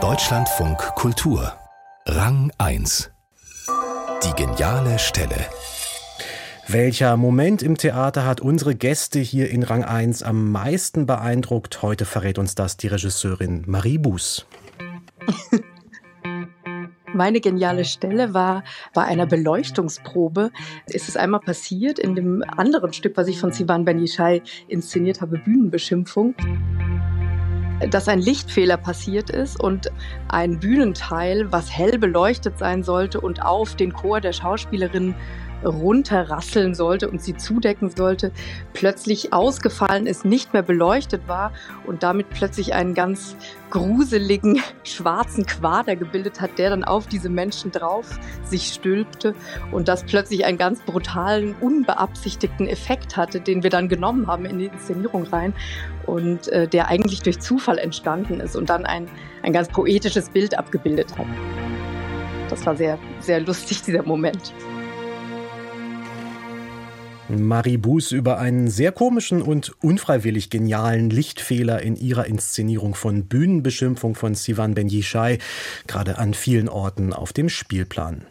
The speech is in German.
Deutschlandfunk Kultur Rang 1 Die geniale Stelle welcher Moment im Theater hat unsere Gäste hier in Rang 1 am meisten beeindruckt? Heute verrät uns das die Regisseurin Marie Buß. Meine geniale Stelle war bei einer Beleuchtungsprobe. Es ist einmal passiert in dem anderen Stück, was ich von Sivan Ben-Yishai inszeniert habe, Bühnenbeschimpfung dass ein Lichtfehler passiert ist und ein Bühnenteil, was hell beleuchtet sein sollte und auf den Chor der Schauspielerinnen runterrasseln sollte und sie zudecken sollte, plötzlich ausgefallen ist, nicht mehr beleuchtet war und damit plötzlich einen ganz gruseligen schwarzen Quader gebildet hat, der dann auf diese Menschen drauf sich stülpte und das plötzlich einen ganz brutalen, unbeabsichtigten Effekt hatte, den wir dann genommen haben in die Inszenierung rein und äh, der eigentlich durch Zufall entstanden ist und dann ein, ein ganz poetisches Bild abgebildet hat. Das war sehr, sehr lustig, dieser Moment. Marie Buß über einen sehr komischen und unfreiwillig genialen Lichtfehler in ihrer Inszenierung von Bühnenbeschimpfung von Sivan Ben Yishai, gerade an vielen Orten auf dem Spielplan.